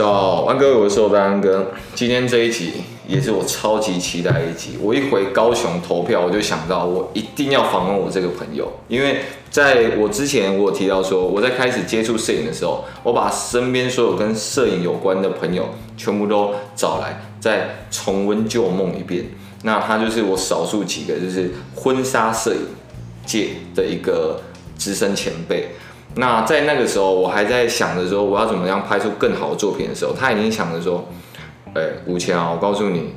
早安哥，我是寿丹哥。今天这一集也是我超级期待一集。我一回高雄投票，我就想到我一定要访问我这个朋友，因为在我之前我有提到说，我在开始接触摄影的时候，我把身边所有跟摄影有关的朋友全部都找来，再重温旧梦一遍。那他就是我少数几个就是婚纱摄影界的一个资深前辈。那在那个时候，我还在想着说我要怎么样拍出更好的作品的时候，他已经想着说，哎，吴强啊，我告诉你，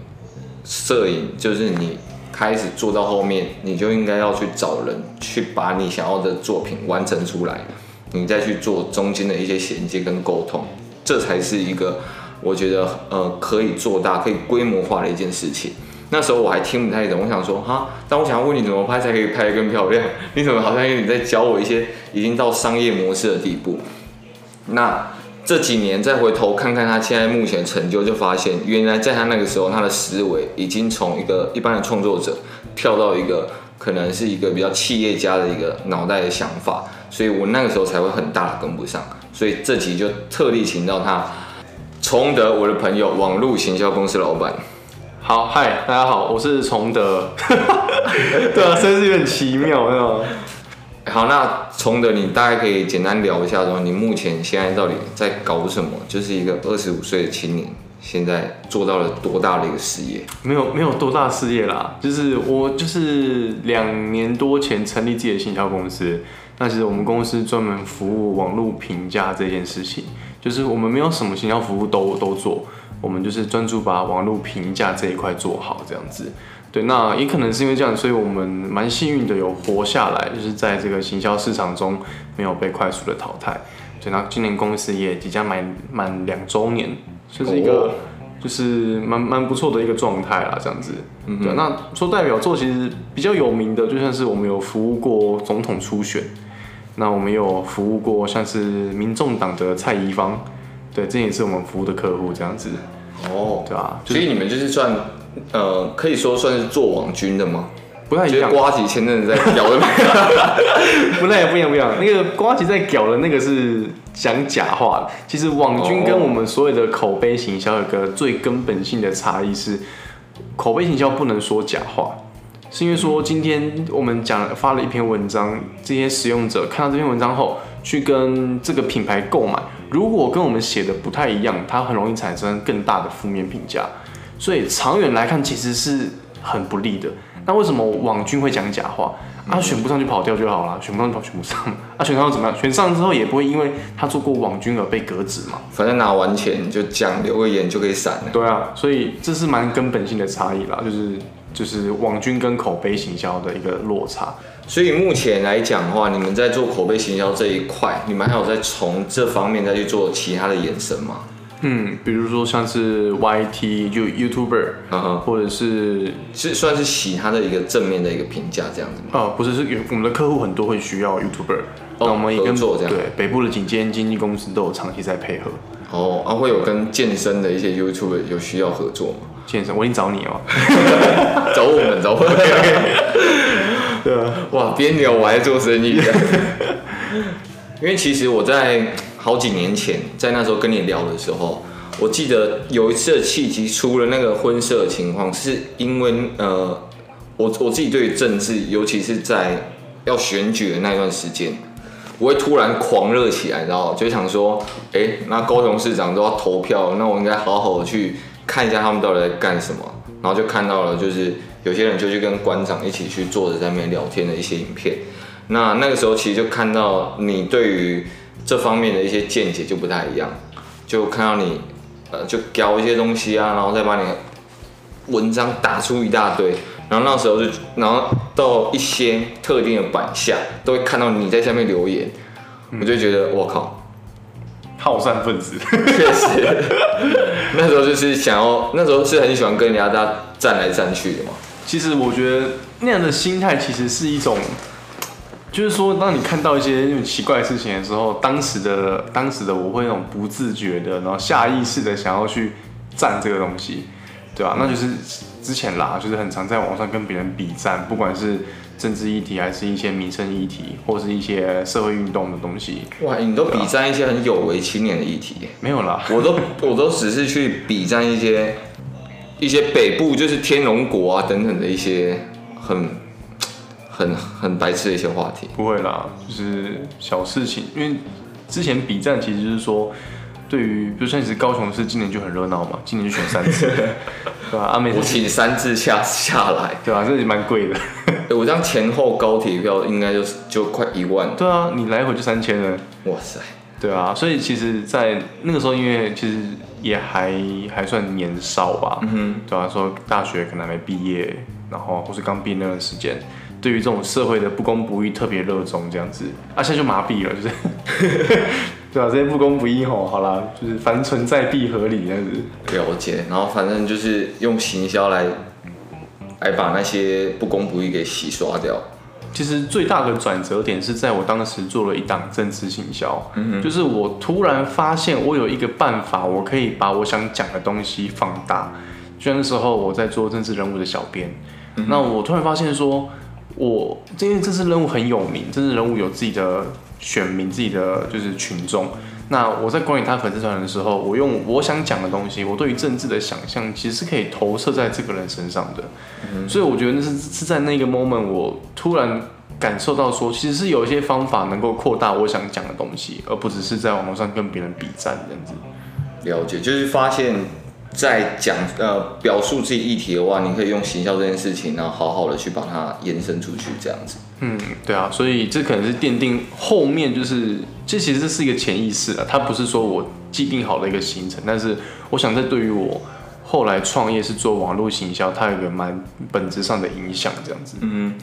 摄影就是你开始做到后面，你就应该要去找人去把你想要的作品完成出来，你再去做中间的一些衔接跟沟通，这才是一个我觉得呃可以做大、可以规模化的一件事情。那时候我还听不太懂，我想说哈，但我想要问你怎么拍才可以拍得更漂亮？你怎么好像有点在教我一些已经到商业模式的地步？那这几年再回头看看他现在目前成就，就发现原来在他那个时候，他的思维已经从一个一般的创作者跳到一个可能是一个比较企业家的一个脑袋的想法，所以我那个时候才会很大的跟不上。所以这集就特地请到他，崇德，我的朋友，网络行销公司老板。好，嗨，大家好，我是崇德。对啊，真是有点奇妙，对吧？好，那崇德，你大概可以简单聊一下，说你目前现在到底在搞什么？就是一个二十五岁的青年，现在做到了多大的一个事业？没有，没有多大事业啦，就是我就是两年多前成立自己的行销公司。那其实我们公司专门服务网络评价这件事情，就是我们没有什么行销服务都都做。我们就是专注把网络评价这一块做好，这样子。对，那也可能是因为这样，所以我们蛮幸运的有活下来，就是在这个行销市场中没有被快速的淘汰。对，那今年公司也即将满满两周年，就是一个就是蛮蛮不错的一个状态啦，这样子。嗯，对。那说代表作其实比较有名的，就像是我们有服务过总统初选，那我们有服务过像是民众党的蔡宜芳。对，这也是我们服务的客户，这样子。哦，对吧？所以你们就是算，呃，可以说算是做网军的吗？不太一样。瓜吉前阵子在屌的那个，不太不一样，不一样。那个瓜吉在屌的那个是讲假话的。其实网军跟我们所有的口碑行销有个最根本性的差异是，口碑行销不能说假话，是因为说今天我们讲发了一篇文章，这些使用者看到这篇文章后，去跟这个品牌购买。如果跟我们写的不太一样，它很容易产生更大的负面评价，所以长远来看其实是很不利的。那为什么网军会讲假话？啊，选不上就跑掉就好了，选不上就跑选不上，啊，选上又怎么样？选上之后也不会因为他做过网军而被革职嘛。反正拿完钱就讲留个言就可以闪了。对啊，所以这是蛮根本性的差异啦，就是就是网军跟口碑行销的一个落差。所以目前来讲的话，你们在做口碑行销这一块，你们还有在从这方面再去做其他的延伸吗？嗯，比如说像是 YT 就 YouTuber，嗯哼，或者是是算是其他的一个正面的一个评价这样子吗？哦，不是，是我们的客户很多会需要 YouTuber，那我们也跟做这样，对北部的景间经纪公司都有长期在配合。哦，啊，会有跟健身的一些 YouTuber 有需要合作吗？健身，我已经找你哦，找我们，找我们。对啊，哇，边聊我还做生意。的，因为其实我在好几年前，在那时候跟你聊的时候，我记得有一次的契机，出了那个婚摄的情况，是因为呃，我我自己对于政治，尤其是在要选举的那段时间，我会突然狂热起来，然后就想说，哎、欸，那高雄市长都要投票，那我应该好好的去看一下他们到底在干什么，然后就看到了就是。有些人就去跟馆长一起去坐着在那边聊天的一些影片，那那个时候其实就看到你对于这方面的一些见解就不太一样，就看到你呃就搞一些东西啊，然后再把你文章打出一大堆，然后那时候就然后到一些特定的版下都会看到你在下面留言，我就觉得我靠，好善分子，确实，那时候就是想要那时候是很喜欢跟人家大家站来站去的嘛。其实我觉得那样的心态其实是一种，就是说，当你看到一些那种奇怪的事情的时候，当时的当时的我会那种不自觉的，然后下意识的想要去赞这个东西，对吧？那就是之前啦，就是很常在网上跟别人比战，不管是政治议题，还是一些民生议题，或是一些社会运动的东西。哇，你都比战一些很有为青年的议题？没有啦，我都我都只是去比战一些一些北部就是天龙国啊等等的一些很很很白痴的一些话题。不会啦，就是小事情，因为之前比战其实就是说。对于，比如像你是高雄市，今年就很热闹嘛，今年就选三次，对吧？阿美，我请三次下下来，对吧？这也蛮贵的。我这样前后高铁票应该就就快一万。对啊，你来回就三千了。哇塞，对啊，所以其实，在那个时候，因为其实也还还算年少吧，嗯哼，对吧？说大学可能还没毕业，然后或是刚毕业那段时间。对于这种社会的不公不义特别热衷，这样子，啊，现在就麻痹了，就是，对啊，这些不公不义吼，好啦，就是凡存在必合理这样子。了解，然后反正就是用行销来，来把那些不公不义给洗刷掉。其实最大的转折点是在我当时做了一档政治行销，就是我突然发现我有一个办法，我可以把我想讲的东西放大。就像那时候我在做政治人物的小编，那我突然发现说。我因为政治人物很有名，政治人物有自己的选民，自己的就是群众。那我在管理他粉丝团的时候，我用我想讲的东西，我对于政治的想象，其实是可以投射在这个人身上的。嗯、所以我觉得那是是在那个 moment，我突然感受到说，其实是有一些方法能够扩大我想讲的东西，而不只是在网络上跟别人比战这样子。了解，就是发现。在讲呃表述自己议题的话，你可以用行销这件事情，然后好好的去把它延伸出去，这样子。嗯，对啊，所以这可能是奠定后面就是，这其实这是一个潜意识啊，它不是说我既定好的一个行程，但是我想这对于我后来创业是做网络行销，它有一个蛮本质上的影响，这样子。嗯，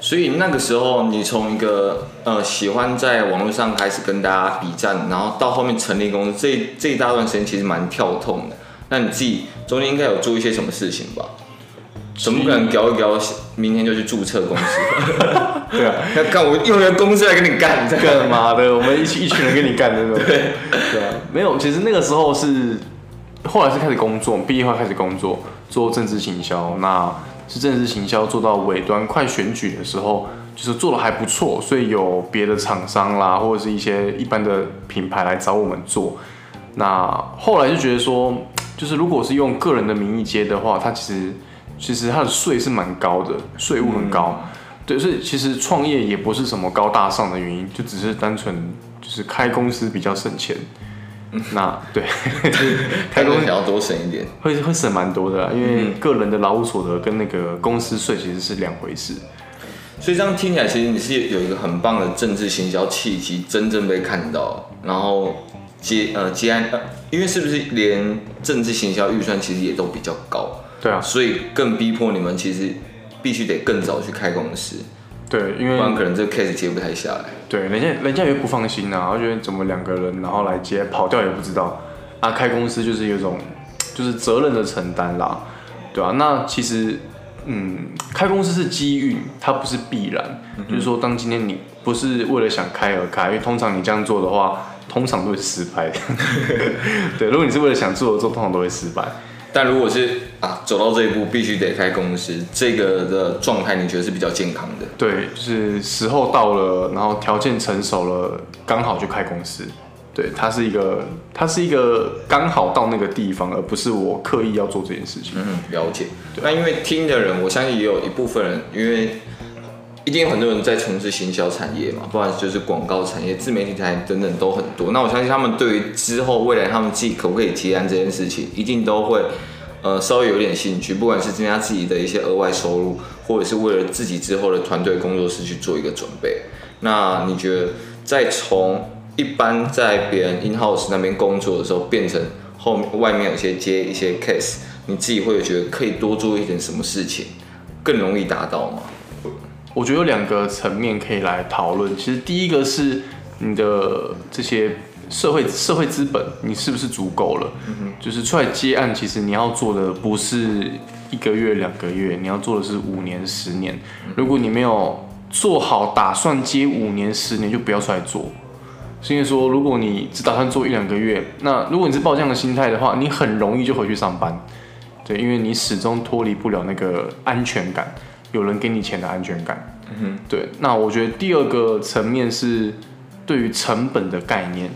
所以那个时候你从一个呃喜欢在网络上开始跟大家比战，然后到后面成立公司，这这一大段时间其实蛮跳痛的。那你自己中间应该有做一些什么事情吧？怎么可能搞一搞，明天就去注册公司？对啊，要干我用人公司来跟你干，干嘛的？我们一起一群人跟你干的那种。对对啊，没有，其实那个时候是后来是开始工作，毕业后开始工作，做政治行销。那是政治行销做到尾端快选举的时候，就是做的还不错，所以有别的厂商啦，或者是一些一般的品牌来找我们做。那后来就觉得说。就是如果是用个人的名义接的话，它其实其实它的税是蛮高的，税务很高。嗯、对，所以其实创业也不是什么高大上的原因，就只是单纯就是开公司比较省钱。嗯、那对，开公司要多省一点，会会省蛮多的，因为个人的劳务所得跟那个公司税其实是两回事。所以这样听起来，其实你是有一个很棒的政治行销契机，真正被看到，然后。接呃接案呃，因为是不是连政治行销预算其实也都比较高，对啊，所以更逼迫你们其实必须得更早去开公司，对，因为不然可能这个 case 接不太下来，对，人家人家也不放心啊，我觉得怎么两个人然后来接跑掉也不知道，啊，开公司就是有种就是责任的承担啦，对啊，那其实嗯，开公司是机遇，它不是必然，嗯、就是说当今天你不是为了想开而开，因为通常你这样做的话。通常都会失败的，对。如果你是为了想做而做，通常都会失败。但如果是啊，走到这一步必须得开公司，这个的状态你觉得是比较健康的？对，就是时候到了，然后条件成熟了，刚好就开公司。对，它是一个，它是一个刚好到那个地方，而不是我刻意要做这件事情。嗯，了解。对那因为听的人，我相信也有一部分人，因为。一定有很多人在从事行销产业嘛，不管就是广告产业、自媒体产业等等都很多。那我相信他们对于之后未来他们自己可不可以接案这件事情，一定都会呃稍微有点兴趣，不管是增加自己的一些额外收入，或者是为了自己之后的团队工作室去做一个准备。那你觉得在从一般在别人 in house 那边工作的时候，变成后面外面有些接一些 case，你自己会有觉得可以多做一点什么事情，更容易达到吗？我觉得有两个层面可以来讨论。其实第一个是你的这些社会社会资本，你是不是足够了？嗯。就是出来接案，其实你要做的不是一个月两个月，你要做的是五年十年。如果你没有做好打算接五年十年，就不要出来做。是因为说，如果你只打算做一两个月，那如果你是抱这样的心态的话，你很容易就回去上班。对，因为你始终脱离不了那个安全感，有人给你钱的安全感。对。那我觉得第二个层面是对于成本的概念，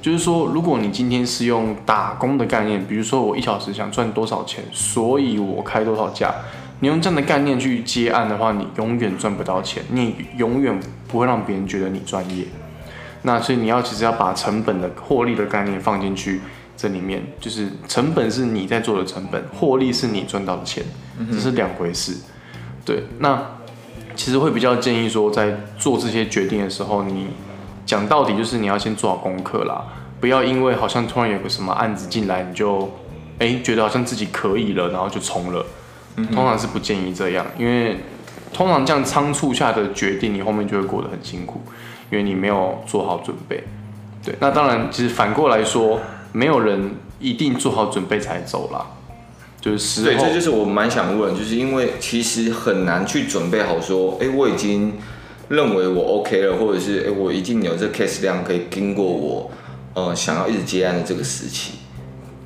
就是说，如果你今天是用打工的概念，比如说我一小时想赚多少钱，所以我开多少价，你用这样的概念去接案的话，你永远赚不到钱，你永远不会让别人觉得你专业。那所以你要其实要把成本的获利的概念放进去这里面，就是成本是你在做的成本，获利是你赚到的钱，这是两回事。对，那其实会比较建议说，在做这些决定的时候，你讲到底就是你要先做好功课啦，不要因为好像突然有个什么案子进来，你就哎觉得好像自己可以了，然后就冲了。通常是不建议这样，因为通常这样仓促下的决定，你后面就会过得很辛苦。因为你没有做好准备，对，那当然，其实反过来说，没有人一定做好准备才走啦，就是对，这就是我蛮想问，就是因为其实很难去准备好说，哎，我已经认为我 OK 了，或者是哎，我已经有这 case 量可以经过我呃想要一直接案的这个时期，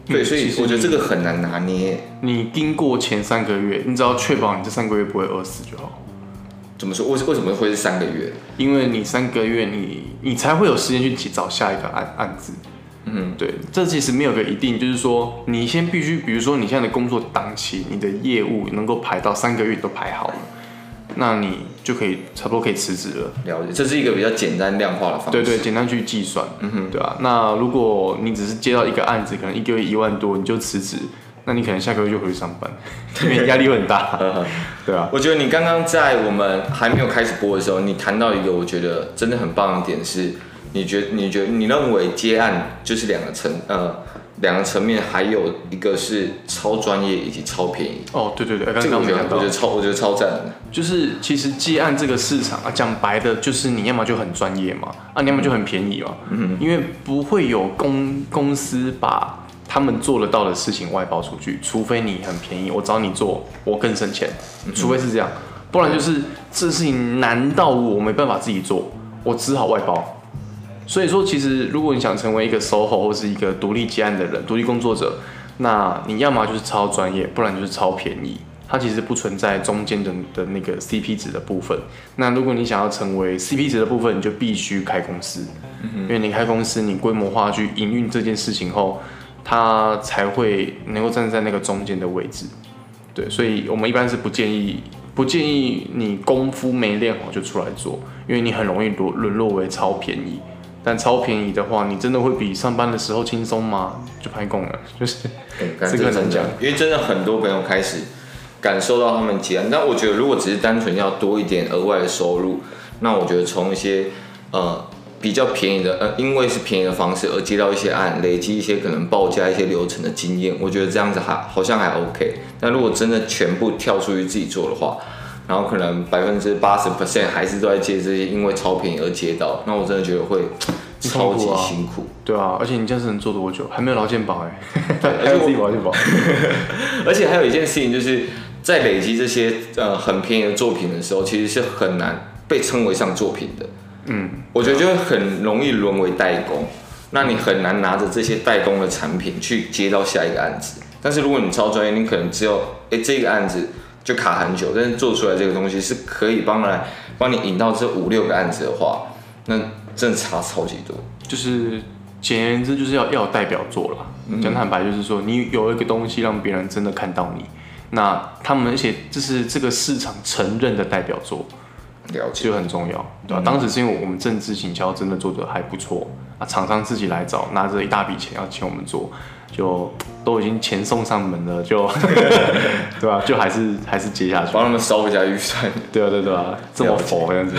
对，所以我觉得这个很难拿捏。你经过前三个月，你只要确保你这三个月不会饿死就好。怎么说？为为什么会是三个月？因为你三个月你，你你才会有时间去找下一个案案子。嗯，对，这其实没有个一定，就是说你先必须，比如说你现在的工作档期，你的业务能够排到三个月都排好了，那你就可以差不多可以辞职了。了解，这是一个比较简单量化的方式。对对，简单去计算。嗯哼，对啊。那如果你只是接到一个案子，可能一个月一万多，你就辞职。那你可能下个月就回去上班，因为压力会很大。对啊，我觉得你刚刚在我们还没有开始播的时候，你谈到一个我觉得真的很棒的点是，你觉你觉你认为接案就是两个层呃两个层面，还有一个是超专业以及超便宜。哦，对对对，刚刚没讲到，我觉得超我觉得超赞的。就是其实接案这个市场啊，讲白的就是你要么就很专业嘛，啊你要么就很便宜嘛。嗯，因为不会有公公司把。他们做得到的事情外包出去，除非你很便宜，我找你做，我更省钱。除非是这样，不然就是这事情难到我没办法自己做，我只好外包。所以说，其实如果你想成为一个 SOHO 或是一个独立接案的人、独立工作者，那你要么就是超专业，不然就是超便宜。它其实不存在中间的的那个 CP 值的部分。那如果你想要成为 CP 值的部分，你就必须开公司，因为你开公司，你规模化去营运这件事情后。他才会能够站在那个中间的位置，对，所以我们一般是不建议，不建议你功夫没练好就出来做，因为你很容易沦沦落为超便宜。但超便宜的话，你真的会比上班的时候轻松吗？就拍供了，就是这个难讲。因为真的很多朋友开始感受到他们接案，但我觉得如果只是单纯要多一点额外的收入，那我觉得从一些呃。比较便宜的，呃，因为是便宜的方式而接到一些案，累积一些可能报价一些流程的经验，我觉得这样子还好像还 OK。但如果真的全部跳出去自己做的话，然后可能百分之八十 percent 还是都在接这些因为超便宜而接到，那我真的觉得会超级辛苦。对啊，而且你这样子能做多久？还没有劳健保哎，还有自己劳健保。而且还有一件事情就是在累积这些呃很便宜的作品的时候，其实是很难被称为上作品的。嗯，我觉得就会很容易沦为代工，那你很难拿着这些代工的产品去接到下一个案子。但是如果你超专业，你可能只有哎、欸、这个案子就卡很久，但是做出来这个东西是可以帮来帮你引到这五六个案子的话，那真的差超级多。就是简言之，就是要要有代表作了。讲坦白，就是说你有一个东西让别人真的看到你，那他们而且这是这个市场承认的代表作。了解就很重要，对吧、啊？嗯、当时是因为我们政治行销真的做得还不错啊，厂商自己来找，拿着一大笔钱要请我们做，就都已经钱送上门了，就 对吧、啊？就还是还是接下去，帮他们烧一下预算，对啊对对啊，这么佛这样子。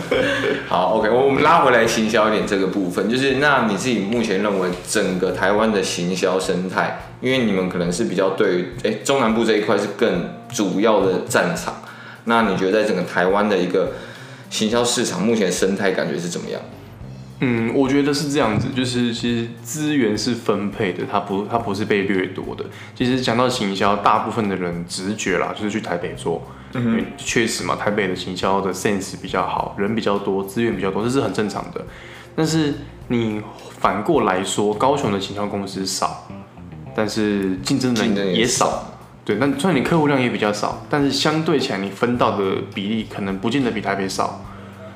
好，OK，我们拉回来行销一点这个部分，就是那你自己目前认为整个台湾的行销生态，因为你们可能是比较对于哎中南部这一块是更主要的战场。那你觉得在整个台湾的一个行销市场，目前生态感觉是怎么样？嗯，我觉得是这样子，就是其实资源是分配的，它不它不是被掠夺的。其实讲到行销，大部分的人直觉啦，就是去台北做，嗯，因为确实嘛，台北的行销的 sense 比较好，人比较多，资源比较多，这是很正常的。但是你反过来说，高雄的行销公司少，但是竞争人也少。对，那虽然你客户量也比较少，但是相对起来你分到的比例可能不见得比台北少。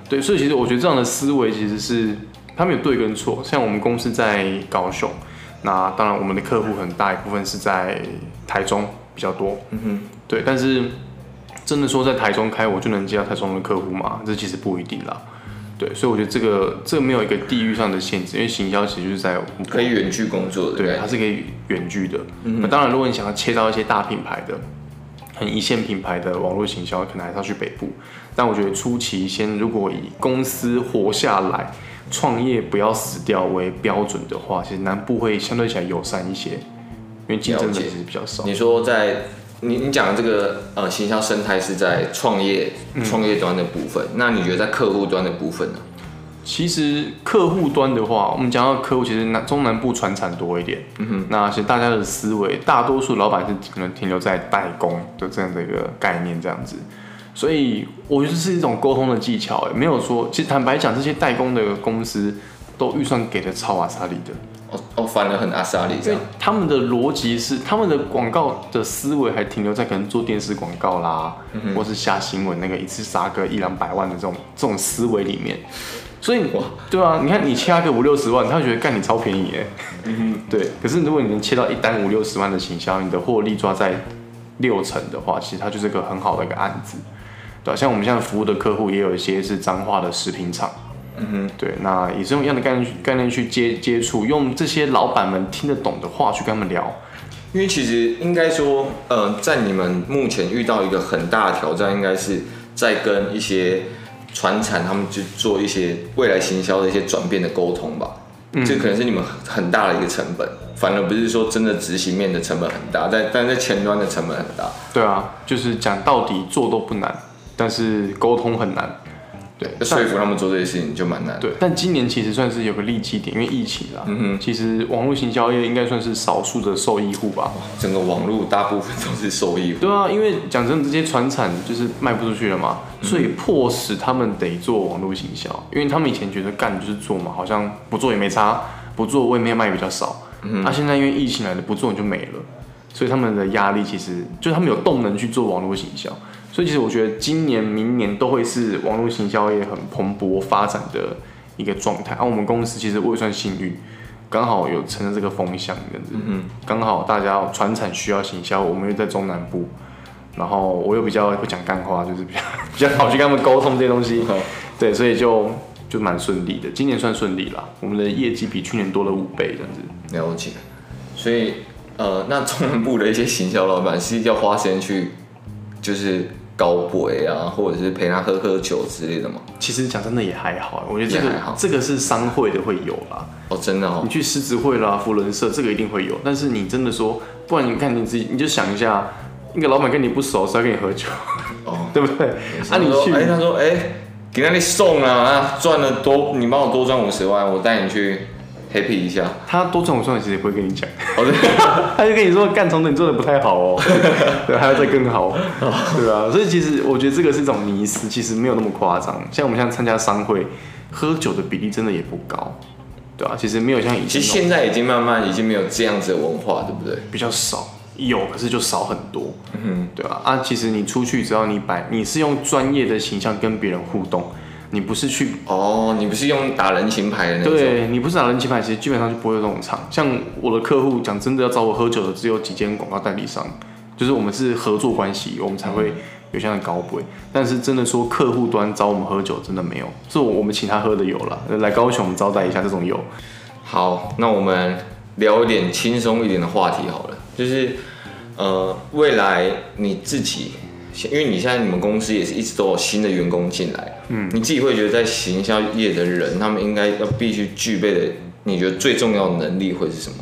对，所以其实我觉得这样的思维其实是他没有对跟错。像我们公司在高雄，那当然我们的客户很大一部分是在台中比较多。嗯哼，对，但是真的说在台中开我就能接到台中的客户吗？这其实不一定啦。对，所以我觉得这个这个没有一个地域上的限制，因为行销其实就是在可以远距工作的，对，它是可以远距的。嗯、那当然，如果你想要切到一些大品牌的、很一线品牌的网络行销，可能还是要去北部。但我觉得初期先，如果以公司活下来、创业不要死掉为标准的话，其实南部会相对起来友善一些，因为竞争者其实比较少。你说在。你你讲的这个呃行销生态是在创业创业端的部分，嗯，那你觉得在客户端的部分呢？其实客户端的话，我们讲到客户，其实南中南部传产多一点。嗯哼，那其实大家的思维，大多数老板是可能停留在代工的这样的一个概念这样子，所以我觉得这是一种沟通的技巧，哎没有说，其实坦白讲，这些代工的公司都预算给的超阿萨利的。哦哦，反而很阿萨利，因为他们的逻辑是，他们的广告的思维还停留在可能做电视广告啦，嗯、或是下新闻那个一次杀个一两百万的这种这种思维里面，所以哇，对啊，你看你掐个五六十万，他会觉得干你超便宜哎，嗯对。可是如果你能切到一单五六十万的行销，你的获利抓在六成的话，其实它就是个很好的一个案子，对、啊、像我们现在服务的客户也有一些是彰化的食品厂。嗯哼，对，那也是用一样的概念概念去接接触，用这些老板们听得懂的话去跟他们聊。因为其实应该说，呃，在你们目前遇到一个很大的挑战，应该是在跟一些传产他们去做一些未来行销的一些转变的沟通吧。嗯，这可能是你们很大的一个成本，反而不是说真的执行面的成本很大，在但在前端的成本很大。对啊，就是讲到底做都不难，但是沟通很难。对，说服他们做这些事情就蛮难。对，但今年其实算是有个利基点，因为疫情啦。嗯哼。其实网络行销业应该算是少数的受益户吧。整个网络大部分都是受益户。对啊，因为讲真的，这些传产就是卖不出去了嘛，所以迫使他们得做网络行销，因为他们以前觉得干就是做嘛，好像不做也没差，不做我也没有卖比较少。嗯。那现在因为疫情来的，不做你就没了，所以他们的压力其实就是他们有动能去做网络行销。所以其实我觉得今年、明年都会是网络行销业很蓬勃发展的一个状态。而、啊、我们公司其实我也算幸运，刚好有乘着这个风向，这样子。嗯，刚好大家传产需要行销，我们又在中南部，然后我又比较会讲干话，就是比较 比较好去跟他们沟通这些东西。对，所以就就蛮顺利的。今年算顺利了，我们的业绩比去年多了五倍，这样子。了解。所以呃，那中南部的一些行销老板是要花时间去，就是。高贵啊，或者是陪他喝喝酒之类的吗？其实讲真的也还好，我觉得这个还好，这个是商会的会有啦。哦，真的哦。你去狮子会啦、福伦社，这个一定会有。但是你真的说，不然你看你自己，你就想一下，一个老板跟你不熟，是要跟你喝酒，哦，对不对？啊，你去，哎，他说，哎，给那里送啊，啊，赚了多，你帮我多赚五十万，我带你去。Happy 一下，他多赚我赚，其实也不会跟你讲，他就跟你说，干重的你做的不太好哦，对，还要再更好，对啊，所以其实我觉得这个是一种迷思，其实没有那么夸张。像我们现在参加商会，喝酒的比例真的也不高，对啊，其实没有像以前，其实现在已经慢慢已经没有这样子的文化，对不对？比较少，有可是就少很多，嗯哼，对啊，啊，其实你出去只要你摆，你是用专业的形象跟别人互动。你不是去哦，你不是用打人情牌的那种。对，你不是打人情牌，其实基本上就不会有这种场。像我的客户讲真的要找我喝酒的，只有几间广告代理商，就是我们是合作关系，我们才会有这样的高规。但是真的说客户端找我们喝酒，真的没有，是我们请他喝的有了。来高雄我们招待一下这种有。好，那我们聊一点轻松一点的话题好了，就是呃，未来你自己。因为你现在你们公司也是一直都有新的员工进来，嗯，你自己会觉得在行销业的人，他们应该要必须具备的，你觉得最重要的能力会是什么？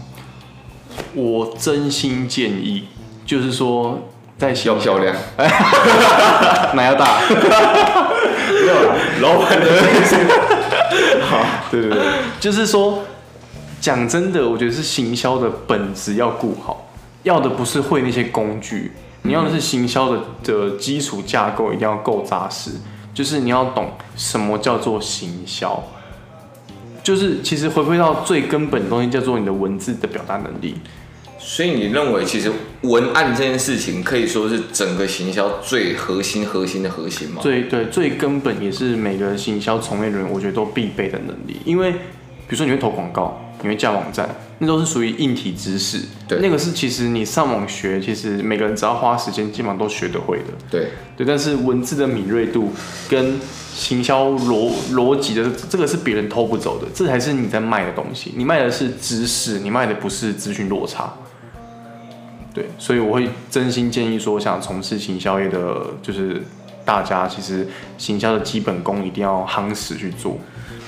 我真心建议，就是说在要漂亮，奶要大，没有老板的好，对对对，就是说讲真的，我觉得是行销的本质要顾好，要的不是会那些工具。你要的是行销的的基础架构一定要够扎实，就是你要懂什么叫做行销，就是其实回归到最根本的东西叫做你的文字的表达能力。所以你认为其实文案这件事情可以说是整个行销最核心、核心的核心吗？最对，最根本也是每个行销从业人员，我觉得都必备的能力。因为比如说你会投广告，你会架网站，那都是属于硬体知识。对，那个是其实你上网学，其实每个人只要花时间，基本上都学得会的。对对，但是文字的敏锐度跟行销逻逻辑的这个是别人偷不走的，这才是你在卖的东西。你卖的是知识，你卖的不是资讯落差。对，所以我会真心建议说，想从事行销业的，就是大家其实行销的基本功一定要夯实去做。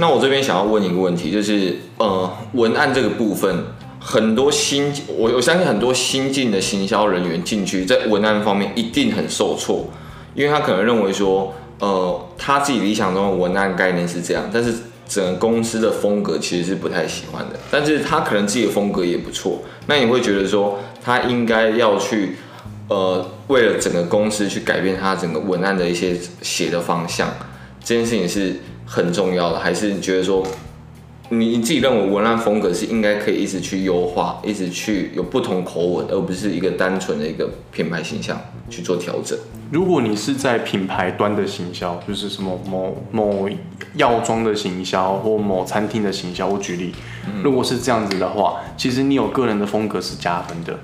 那我这边想要问一个问题，就是呃，文案这个部分，很多新我我相信很多新进的行销人员进去，在文案方面一定很受挫，因为他可能认为说，呃，他自己理想中的文案概念是这样，但是整个公司的风格其实是不太喜欢的，但是他可能自己的风格也不错，那你会觉得说，他应该要去，呃，为了整个公司去改变他整个文案的一些写的方向，这件事情是很重要的，还是你觉得说，你你自己认为文案风格是应该可以一直去优化，一直去有不同口吻，而不是一个单纯的一个品牌形象去做调整？如果你是在品牌端的行销，就是什么某某药妆的行销或某餐厅的行销，我举例，如果是这样子的话，其实你有个人的风格是加分的，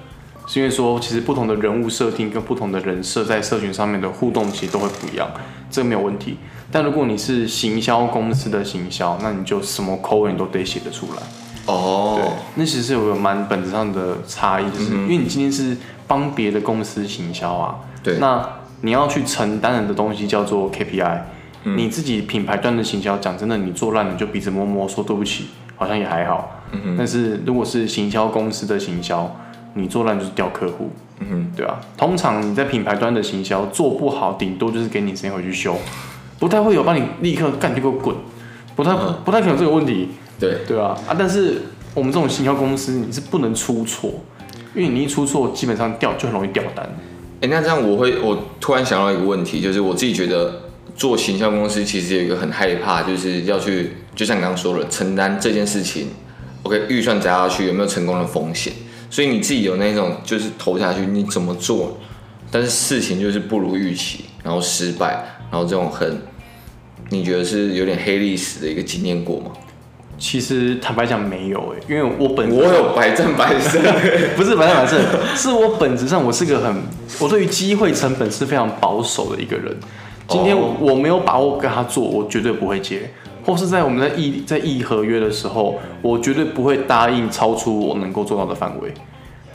是因为说其实不同的人物设定跟不同的人设在社群上面的互动其实都会不一样，这个没有问题。但如果你是行销公司的行销，那你就什么口吻都得写得出来。哦，对，那其实是有个蛮本质上的差异，就是因为你今天是帮别的公司行销啊，对，那。你要去承担的东西叫做 KPI，嗯，你自己品牌端的行销，讲真的，你做烂了就鼻子摸摸说对不起，好像也还好。嗯哼。但是如果是行销公司的行销，你做烂就是掉客户。嗯哼。对啊，通常你在品牌端的行销做不好，顶多就是给你时间回去修，不太会有帮你立刻干就给我滚，不太不太可能这个问题。对对啊啊！但是我们这种行销公司，你是不能出错，因为你一出错，基本上掉就很容易掉单。哎、欸，那这样我会，我突然想到一个问题，就是我自己觉得做行销公司其实有一个很害怕，就是要去，就像你刚刚说了，承担这件事情，OK，预算砸下去有没有成功的风险？所以你自己有那种就是投下去，你怎么做，但是事情就是不如预期，然后失败，然后这种很，你觉得是有点黑历史的一个经验过吗？其实坦白讲没有哎，因为我本我有百战百胜，不是百战百胜，是我本质上我是个很，我对于机会成本是非常保守的一个人。今天我没有把握跟他做，我绝对不会接。或是在我们在议在议合约的时候，我绝对不会答应超出我能够做到的范围。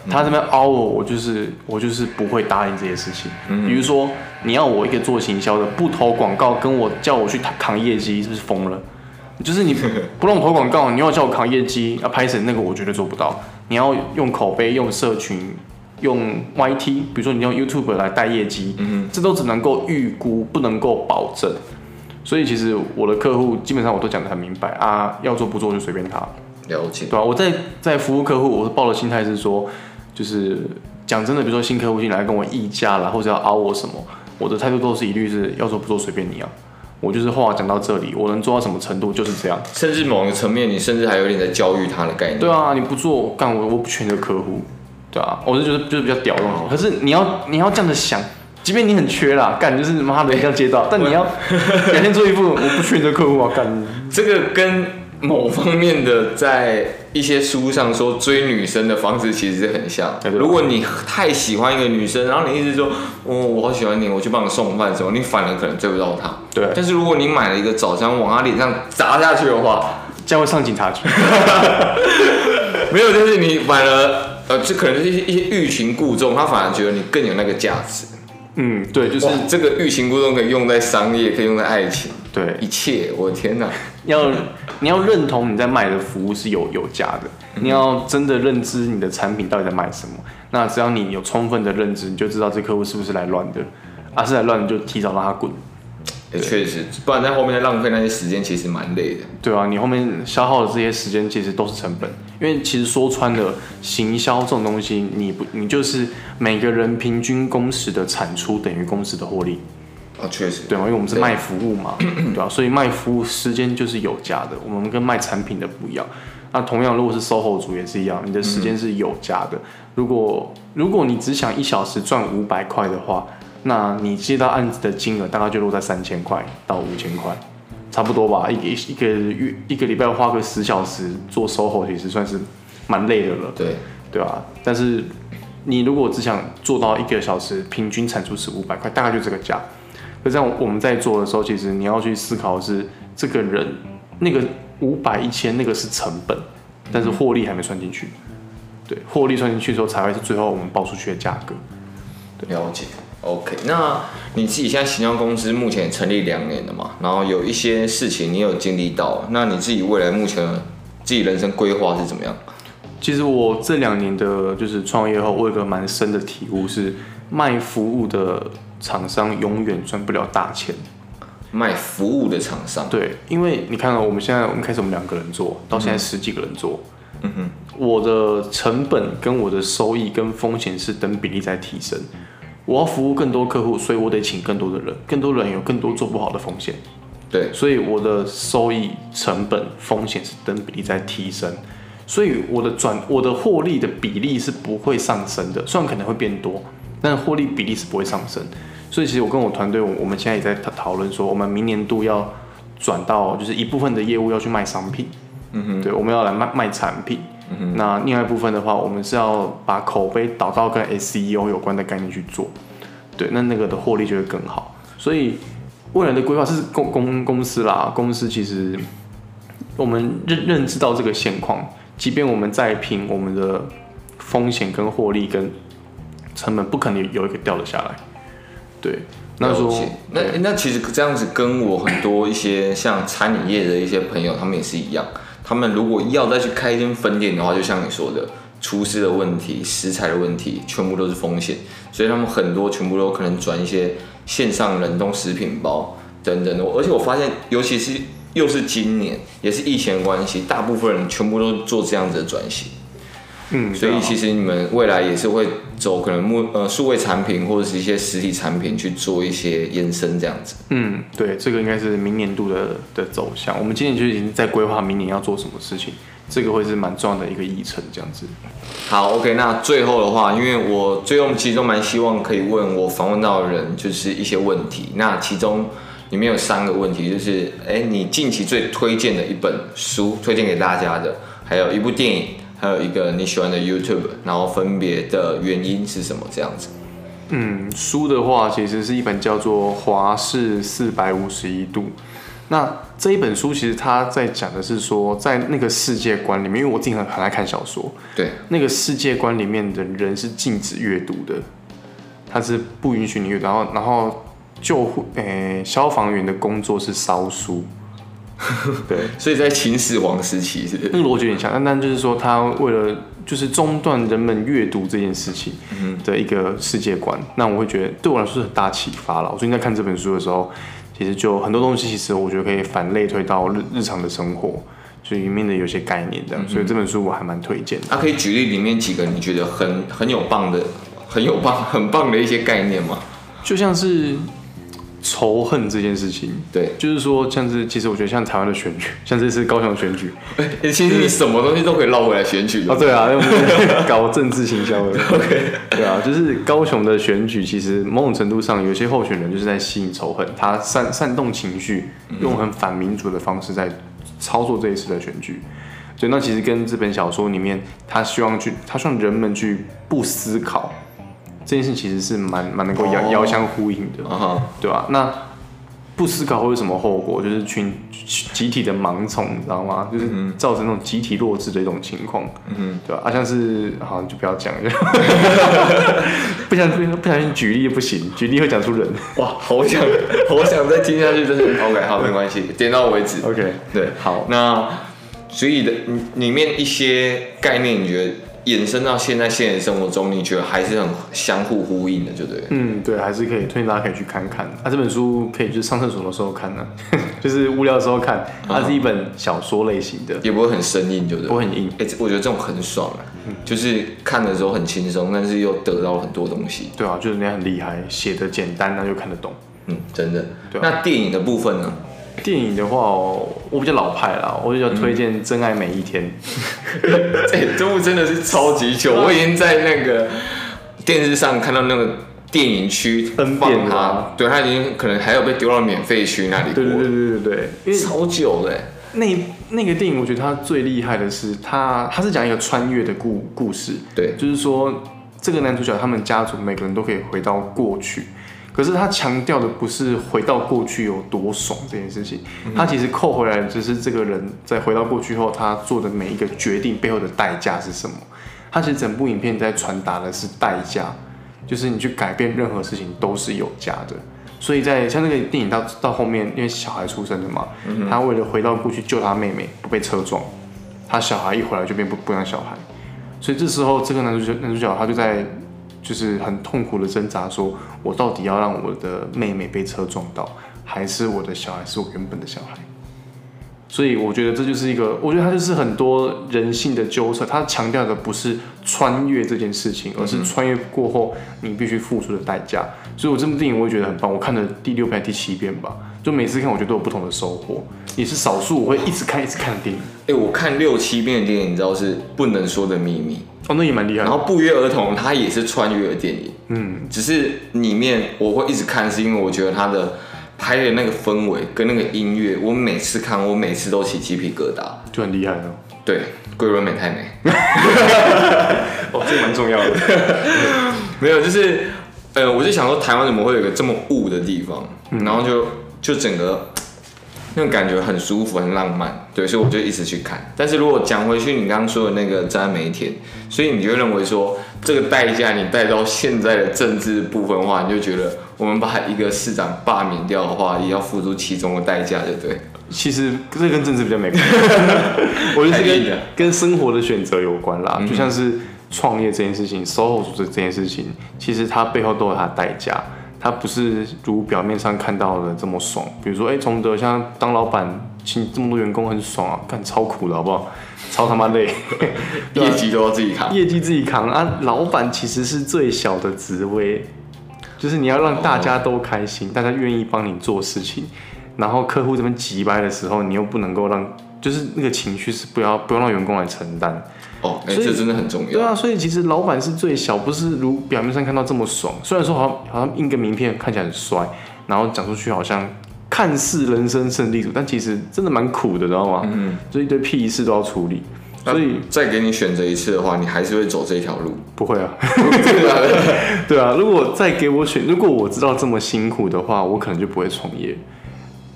他这边凹我，我就是我就是不会答应这些事情。比如说你要我一个做行销的不投广告，跟我叫我去扛业绩，是不是疯了？就是你 不让我投广告，你要叫我扛业绩，要拍成那个我绝对做不到。你要用口碑、用社群、用 YT，比如说你用 YouTube 来带业绩，嗯，这都只能够预估，不能够保证。所以其实我的客户基本上我都讲得很明白啊，要做不做就随便他。了解，对吧？我在在服务客户，我抱的心态是说，就是讲真的，比如说新客户进来跟我议价啦，或者要凹我什么，我的态度都是一律是要做不做随便你啊。我就是话讲到这里，我能做到什么程度就是这样。甚至某一个层面，你甚至还有点在教育他的概念。对啊，你不做干我，我不缺你的客户。对啊，我是觉得就是比较屌的。可是你要你要这样子想，即便你很缺啦，干就是妈的一定要接到，但你要 每天做一副我不缺你的客户啊，干这个跟。某方面的，在一些书上说追女生的方式其实是很像。如果你太喜欢一个女生，然后你一直说，哦，我好喜欢你，我去帮你送饭什么，你反而可能追不到她。对。但是如果你买了一个早餐往她脸上砸下去的话，将会上警察局。没有，就是你买了，呃，这可能是一些一些欲擒故纵，他反而觉得你更有那个价值。嗯，对，就是这个欲擒故纵可以用在商业，可以用在爱情，对，一切。我的天哪！要你要认同你在卖的服务是有有价的，你要真的认知你的产品到底在卖什么。那只要你有充分的认知，你就知道这客户是不是来乱的，啊，是来乱的就提早让他滚。也确实，不然在后面再浪费那些时间，其实蛮累的。对啊，你后面消耗的这些时间，其实都是成本。因为其实说穿了，行销这种东西，你不，你就是每个人平均工时的产出等于工时的获利。啊，确实，对吗？因为我们是卖服务嘛，对吧、啊？所以卖服务时间就是有价的，我们跟卖产品的不一样。那同样，如果是 SOHO 族也是一样，你的时间是有价的。如果如果你只想一小时赚五百块的话，那你接到案子的金额大概就落在三千块到五千块，差不多吧？一个一个月一个礼拜花个十小时做 SOHO，其实算是蛮累的了。对对啊，但是你如果只想做到一个小时平均产出是五百块，大概就这个价。可这样我们在做的时候，其实你要去思考的是这个人那个五百一千那个是成本，但是获利还没算进去。对，获利算进去之后才会是最后我们报出去的价格。了解。OK，那你自己现在形象公司目前成立两年了嘛？然后有一些事情你有经历到，那你自己未来目前自己人生规划是怎么样？其实我这两年的就是创业后，我有个蛮深的体悟是，卖服务的厂商永远赚不了大钱。卖服务的厂商，对，因为你看到我们现在，我们开始我们两个人做到现在十几个人做，嗯哼，我的成本跟我的收益跟风险是等比例在提升。我要服务更多客户，所以我得请更多的人，更多人有更多做不好的风险。对，所以我的收益、成本、风险是等比例在提升。所以我的转我的获利的比例是不会上升的，虽然可能会变多，但是获利比例是不会上升。所以其实我跟我团队，我们现在也在讨讨论说，我们明年度要转到就是一部分的业务要去卖商品，嗯哼，对，我们要来卖卖产品。嗯，那另外一部分的话，我们是要把口碑导到跟 SEO 有关的概念去做，对，那那个的获利就会更好。所以未来的规划是公公公司啦，公司其实我们认认知到这个现况。即便我们再拼，我们的风险跟获利跟成本不可能有一个掉了下来。对，那说那那其实这样子跟我很多一些像餐饮业的一些朋友，他们也是一样。他们如果要再去开一间分店的话，就像你说的，厨师的问题、食材的问题，全部都是风险。所以他们很多全部都可能转一些线上冷冻食品包等等的。而且我发现，尤其是。又是今年，也是疫情的关系，大部分人全部都做这样子的转型。嗯，所以其实你们未来也是会走可能目呃数位产品或者是一些实体产品去做一些延伸这样子。嗯，对，这个应该是明年度的的走向。我们今年就已经在规划明年要做什么事情，这个会是蛮重要的一个议程这样子。好，OK，那最后的话，因为我最后其实都蛮希望可以问我访问到的人就是一些问题，那其中。里面有三个问题，就是，哎，你近期最推荐的一本书，推荐给大家的，还有一部电影，还有一个你喜欢的 YouTube，然后分别的原因是什么？这样子。嗯，书的话，其实是一本叫做《华氏四百五十一度》。那这一本书其实它在讲的是说，在那个世界观里面，因为我自己很很爱看小说，对，那个世界观里面的人是禁止阅读的，他是不允许你阅读，然后，然后。救护诶，消防员的工作是烧书，对，所以在秦始皇时期是，那个逻辑有点像，但但就是说他为了就是中断人们阅读这件事情的一个世界观，嗯、那我会觉得对我来说是很大启发了。我最近在看这本书的时候，其实就很多东西，其实我觉得可以反类推到日日常的生活，就里面的有些概念这样，嗯、所以这本书我还蛮推荐的。那、啊、可以举例里面几个你觉得很很有棒的、很有棒、很棒的一些概念吗？就像是。仇恨这件事情，对，就是说，像是其实我觉得像台湾的选举，像这次高雄选举，其实你什么东西都可以绕回来选举啊，对啊，搞政治行销的，OK，对啊，就是高雄的选举，其实某种程度上，有些候选人就是在吸引仇恨，他煽煽动情绪，用很反民主的方式在操作这一次的选举，所以那其实跟这本小说里面，他希望去，他希望人们去不思考。这件事其实是蛮蛮能够遥遥相呼应的，哦、对吧？那不思考会有什么后果？就是群集体的盲从，你知道吗？就是造成那种集体弱智的一种情况，嗯，对吧？啊，像是好，就不要讲了，不想不小心举例不行，举例会讲出人。哇，好想好想再听下去，真是 OK，好，没关系，点到为止。OK，对，好，那所以的里面一些概念，你觉得？衍生到现在现实生活中，你觉得还是很相互呼应的，就对。嗯，对，还是可以推荐大家可以去看看。啊，这本书可以就是上厕所的时候看呢、啊，就是无聊的时候看。它是一本小说类型的，也不会很生硬，就对。不会很硬。哎、欸，我觉得这种很爽啊，嗯、就是看的时候很轻松，但是又得到了很多东西。对啊，就是人家很厉害，写的简单，那就看得懂。嗯，真的。对啊、那电影的部分呢？电影的话，我比较老派啦，我比较推荐《真爱每一天》嗯。哎、欸，这部真的是超级久，我已经在那个电视上看到那个电影区分辨它，对，它已经可能还有被丢到免费区那里。对对对对对对，因为超久的。那那个电影，我觉得它最厉害的是，它它是讲一个穿越的故故事。对，就是说这个男主角他们家族每个人都可以回到过去。可是他强调的不是回到过去有多爽这件事情，他其实扣回来只是这个人在回到过去后，他做的每一个决定背后的代价是什么。他其实整部影片在传达的是代价，就是你去改变任何事情都是有价的。所以在像那个电影到到后面，因为小孩出生了嘛，他为了回到过去救他妹妹不被车撞，他小孩一回来就变不不像小孩，所以这时候这个男主角男主角他就在。就是很痛苦的挣扎，说我到底要让我的妹妹被车撞到，还是我的小孩是我原本的小孩？所以我觉得这就是一个，我觉得它就是很多人性的纠缠。它强调的不是穿越这件事情，而是穿越过后你必须付出的代价。所以我这部电影我也觉得很棒，我看了第六遍、第七遍吧，就每次看我觉得都有不同的收获，也是少数我会一直看、一直看的电影。哎、欸，我看六七遍的电影，你知道是不能说的秘密。哦，那也蛮厉害。然后不约而同，它也是穿越的电影。嗯，只是里面我会一直看，是因为我觉得它的拍的那个氛围跟那个音乐，我每次看，我每次都起鸡皮疙瘩，就很厉害哦。对，桂纶镁太美。哦，这蛮重要的。没有，就是呃，我就想说，台湾怎么会有一个这么雾的地方？嗯、然后就就整个。那种感觉很舒服，很浪漫，对，所以我就一直去看。但是如果讲回去，你刚刚说的那个真爱每一天，所以你就认为说这个代价，你带到现在的政治部分的话，你就觉得我们把一个市长罢免掉的话，也要付出其中的代价，对不对？其实这跟政治比较没关系，我觉得跟跟生活的选择有关啦。就像是创业这件事情，SOHO 这这件事情，其实它背后都有它的代价。他不是如表面上看到的这么爽，比如说，哎、欸，崇德像当老板，请这么多员工很爽啊，干超苦的好不好？超他妈累，业绩都要自己扛，业绩自己扛啊！老板其实是最小的职位，就是你要让大家都开心，大家愿意帮你做事情，然后客户这边急掰的时候，你又不能够让，就是那个情绪是不要不要让员工来承担。哦，哎、欸，这真的很重要。对啊，所以其实老板是最小，不是如表面上看到这么爽。虽然说好像好像印个名片看起来很帅，然后讲出去好像看似人生胜利组，但其实真的蛮苦的，知道吗？嗯，就一堆屁事都要处理。所以再给你选择一次的话，你还是会走这条路？不会啊。对啊，如果再给我选，如果我知道这么辛苦的话，我可能就不会创业。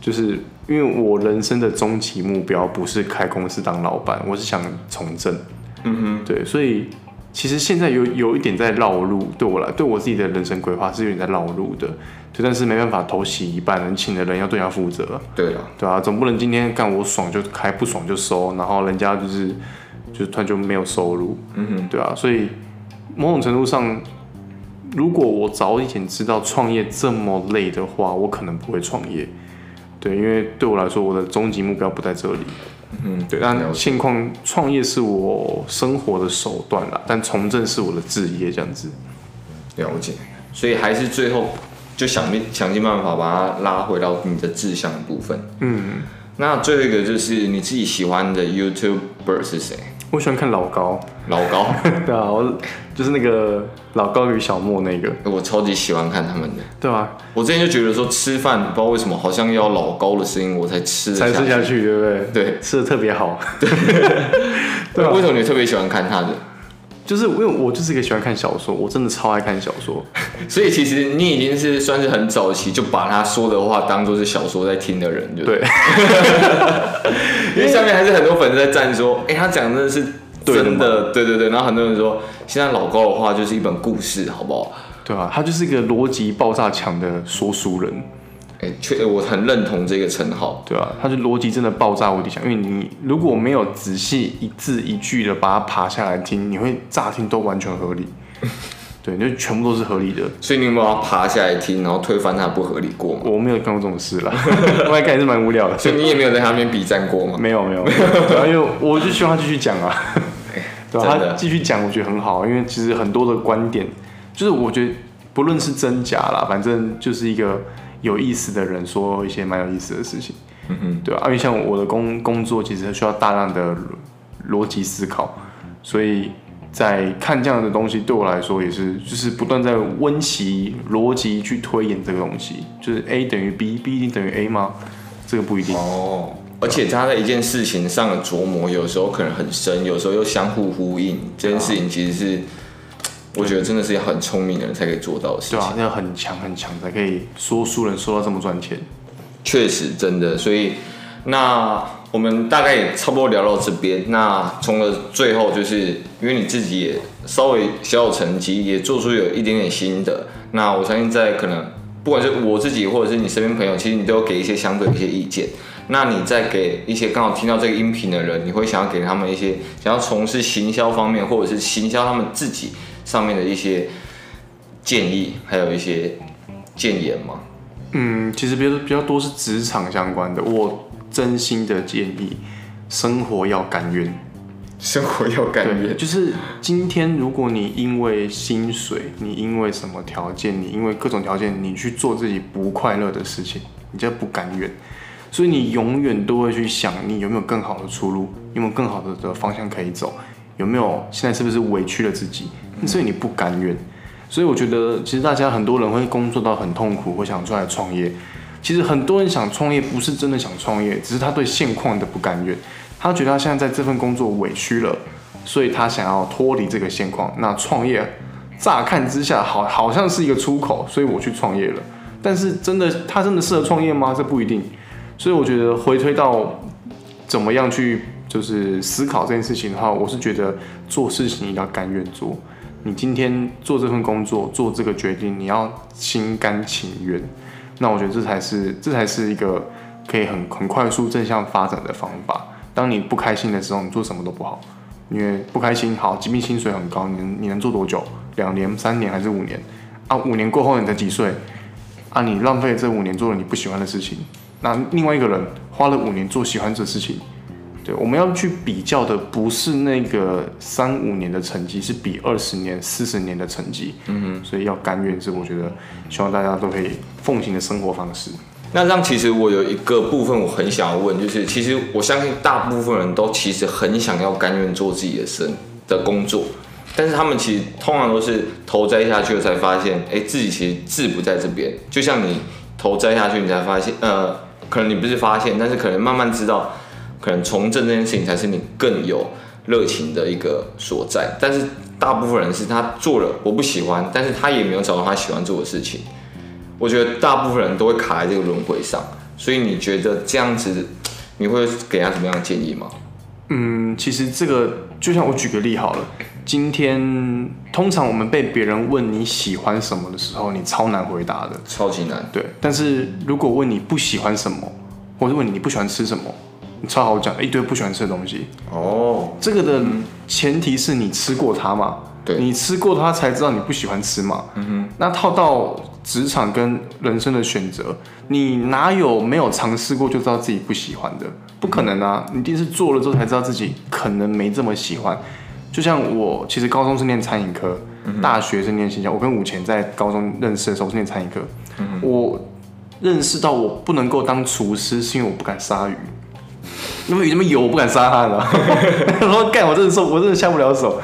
就是因为我人生的终极目标不是开公司当老板，我是想从政。嗯哼，对，所以其实现在有有一点在绕路，对我来，对我自己的人生规划是有点在绕路的，对，但是没办法投洗一半，人请的人要对他负责，对啊，对啊，总不能今天干我爽就开，不爽就收，然后人家就是就突然就没有收入，嗯哼，对啊，所以某种程度上，如果我早一点知道创业这么累的话，我可能不会创业，对，因为对我来说，我的终极目标不在这里。嗯，对，但现况创业是我生活的手段啦，但从政是我的职业，这样子。了解，所以还是最后就想尽想尽办法把它拉回到你的志向的部分。嗯，那最后一个就是你自己喜欢的 YouTuber 是谁？我喜欢看老高，老高，对啊，我就是那个老高与小莫那个，我超级喜欢看他们的，对啊，我之前就觉得说吃饭不知道为什么好像要老高的声音我才吃才吃下去，对不对？对，吃的特别好，对，对啊，为什么你特别喜欢看他的？就是因为我就是一个喜欢看小说，我真的超爱看小说，所以其实你已经是算是很早期就把他说的话当做是小说在听的人，对，因为下面还是很多粉丝在赞说，哎、欸，他讲的是真的，对对对，然后很多人说，现在老高的话就是一本故事，好不好？对啊，他就是一个逻辑爆炸强的说书人。哎，确，我很认同这个称号，对啊，他的逻辑真的爆炸无敌强，因为你如果没有仔细一字一句的把它爬下来听，你会乍听都完全合理，对，就全部都是合理的。所以你有没有爬下来听，然后推翻它不合理过吗？我没有干过这种事啦，我看也是蛮无聊的。所以你也没有在他那边比战过吗？没有没有，对啊，因为我就希望他继续讲啊，对啊，他继续讲，我觉得很好，因为其实很多的观点，就是我觉得不论是真假啦，反正就是一个。有意思的人说一些蛮有意思的事情，嗯哼，对啊，因为像我的工工作其实需要大量的逻辑思考，所以在看这样的东西对我来说也是，就是不断在温习逻辑去推演这个东西，就是 A 等于 B，B 一定等于 A 吗？这个不一定哦。而且他在一件事情上的琢磨，有时候可能很深，有时候又相互呼应。这件事情其实是，我觉得真的是要很聪明的人才可以做到的事情。对啊，要很强很强才可以说书人说到这么赚钱。确实，真的。所以，那我们大概也差不多聊到这边。那从了最后，就是因为你自己也稍微小有成绩，也做出有一点点心得。那我相信，在可能不管是我自己，或者是你身边朋友，其实你都有给一些相对一些意见。那你再给一些刚好听到这个音频的人，你会想要给他们一些想要从事行销方面，或者是行销他们自己上面的一些建议，还有一些建言吗？嗯，其实比较比较多是职场相关的。我真心的建议，生活要甘愿，生活要甘愿。就是今天，如果你因为薪水，你因为什么条件，你因为各种条件，你去做自己不快乐的事情，你就不甘愿。所以你永远都会去想，你有没有更好的出路，有没有更好的的方向可以走，有没有现在是不是委屈了自己？所以你不甘愿。所以我觉得，其实大家很多人会工作到很痛苦，会想出来创业。其实很多人想创业，不是真的想创业，只是他对现况的不甘愿。他觉得他现在在这份工作委屈了，所以他想要脱离这个现况。那创业，乍看之下好好像是一个出口，所以我去创业了。但是真的，他真的适合创业吗？这不一定。所以我觉得回推到怎么样去就是思考这件事情的话，我是觉得做事情你要甘愿做。你今天做这份工作，做这个决定，你要心甘情愿。那我觉得这才是这才是一个可以很很快速正向发展的方法。当你不开心的时候，你做什么都不好，因为不开心好，即便薪水很高，你能你能做多久？两年、三年还是五年？啊，五年过后你才几岁？啊，你浪费这五年做了你不喜欢的事情。那另外一个人花了五年做喜欢这事情，对，我们要去比较的不是那个三五年的成绩，是比二十年、四十年的成绩。嗯哼，所以要甘愿是我觉得希望大家都可以奉行的生活方式。那这样其实我有一个部分我很想要问，就是其实我相信大部分人都其实很想要甘愿做自己的生的工作，但是他们其实通常都是头栽下去了才发现，哎，自己其实志不在这边。就像你头栽下去，你才发现，呃。可能你不是发现，但是可能慢慢知道，可能从政这件事情才是你更有热情的一个所在。但是大部分人是他做了我不喜欢，但是他也没有找到他喜欢做的事情。我觉得大部分人都会卡在这个轮回上，所以你觉得这样子，你会给他什么样的建议吗？嗯，其实这个就像我举个例好了。今天通常我们被别人问你喜欢什么的时候，你超难回答的，超级难。对，但是如果问你不喜欢什么，或者问你你不喜欢吃什么，你超好讲，一堆不喜欢吃的东西。哦，这个的前提是你吃过它嘛？对，你吃过它才知道你不喜欢吃嘛。嗯哼。那套到职场跟人生的选择，你哪有没有尝试过就知道自己不喜欢的？不可能啊！你一定是做了之后才知道自己可能没这么喜欢。就像我其实高中是念餐饮科，大学是念行销。我跟武前在高中认识的时候是念餐饮科。我认识到我不能够当厨师，是因为我不敢杀鱼。因为鱼那么有，我不敢杀他了。然后干，我真的说，我真的下不了手。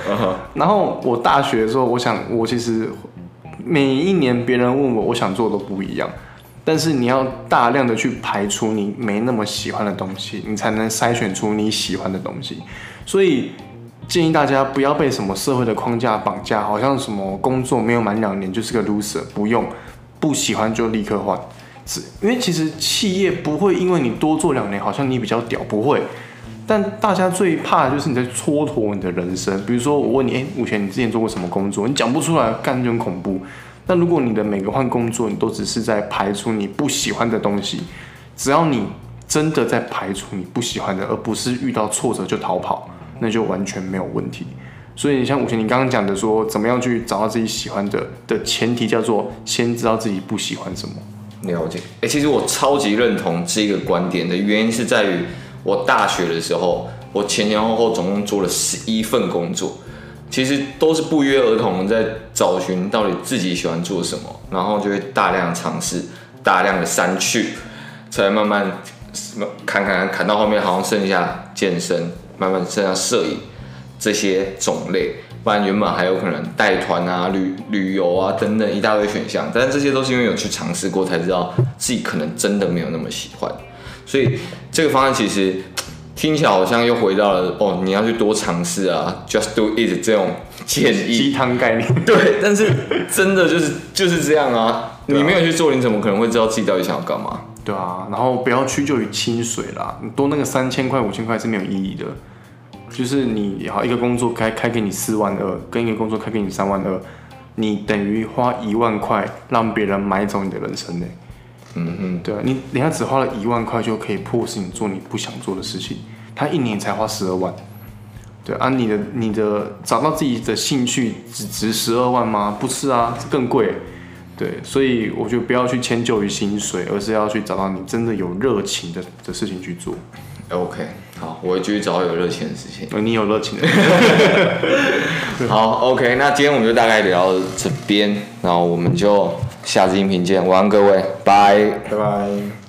然后我大学的时候，我想，我其实每一年别人问我，我想做的都不一样。但是你要大量的去排除你没那么喜欢的东西，你才能筛选出你喜欢的东西。所以。建议大家不要被什么社会的框架绑架，好像什么工作没有满两年就是个 loser，不用，不喜欢就立刻换。因为其实企业不会因为你多做两年，好像你比较屌，不会。但大家最怕的就是你在蹉跎你的人生。比如说我问你，哎，目前你之前做过什么工作？你讲不出来，干就很恐怖。但如果你的每个换工作，你都只是在排除你不喜欢的东西，只要你真的在排除你不喜欢的，而不是遇到挫折就逃跑。那就完全没有问题，所以你像武贤，你刚刚讲的说，怎么样去找到自己喜欢的的前提叫做先知道自己不喜欢什么。了解，哎、其实我超级认同这个观点的原因是在于，我大学的时候，我前前后后总共做了十一份工作，其实都是不约而同在找寻到底自己喜欢做什么，然后就会大量尝试，大量的删去，才慢慢砍砍砍到后面，好像剩下健身，慢慢剩下摄影这些种类。不然原本还有可能带团啊、旅旅游啊等等一大堆选项，但是这些都是因为有去尝试过才知道自己可能真的没有那么喜欢，所以这个方案其实听起来好像又回到了哦，你要去多尝试啊，just do it 这种建议鸡汤概念。对，但是真的就是就是这样啊，你没有去做，你怎么可能会知道自己到底想要干嘛？对啊，然后不要屈就于薪水啦，你多那个三千块、五千块是没有意义的。就是你好一个工作开开给你四万二，跟一个工作开给你三万二，你等于花一万块让别人买走你的人生呢？嗯嗯，对啊，你人家只花了一万块就可以迫使你做你不想做的事情，他一年才花十二万，对啊，你的你的找到自己的兴趣只值十二万吗？不是啊，更贵。对，所以我觉得不要去迁就于薪水，而是要去找到你真的有热情的的事情去做。OK。好，我会继续找有热情的事情。你有热情的。好，OK，那今天我们就大概聊到这边，然后我们就下次音频见，晚安各位，拜拜拜。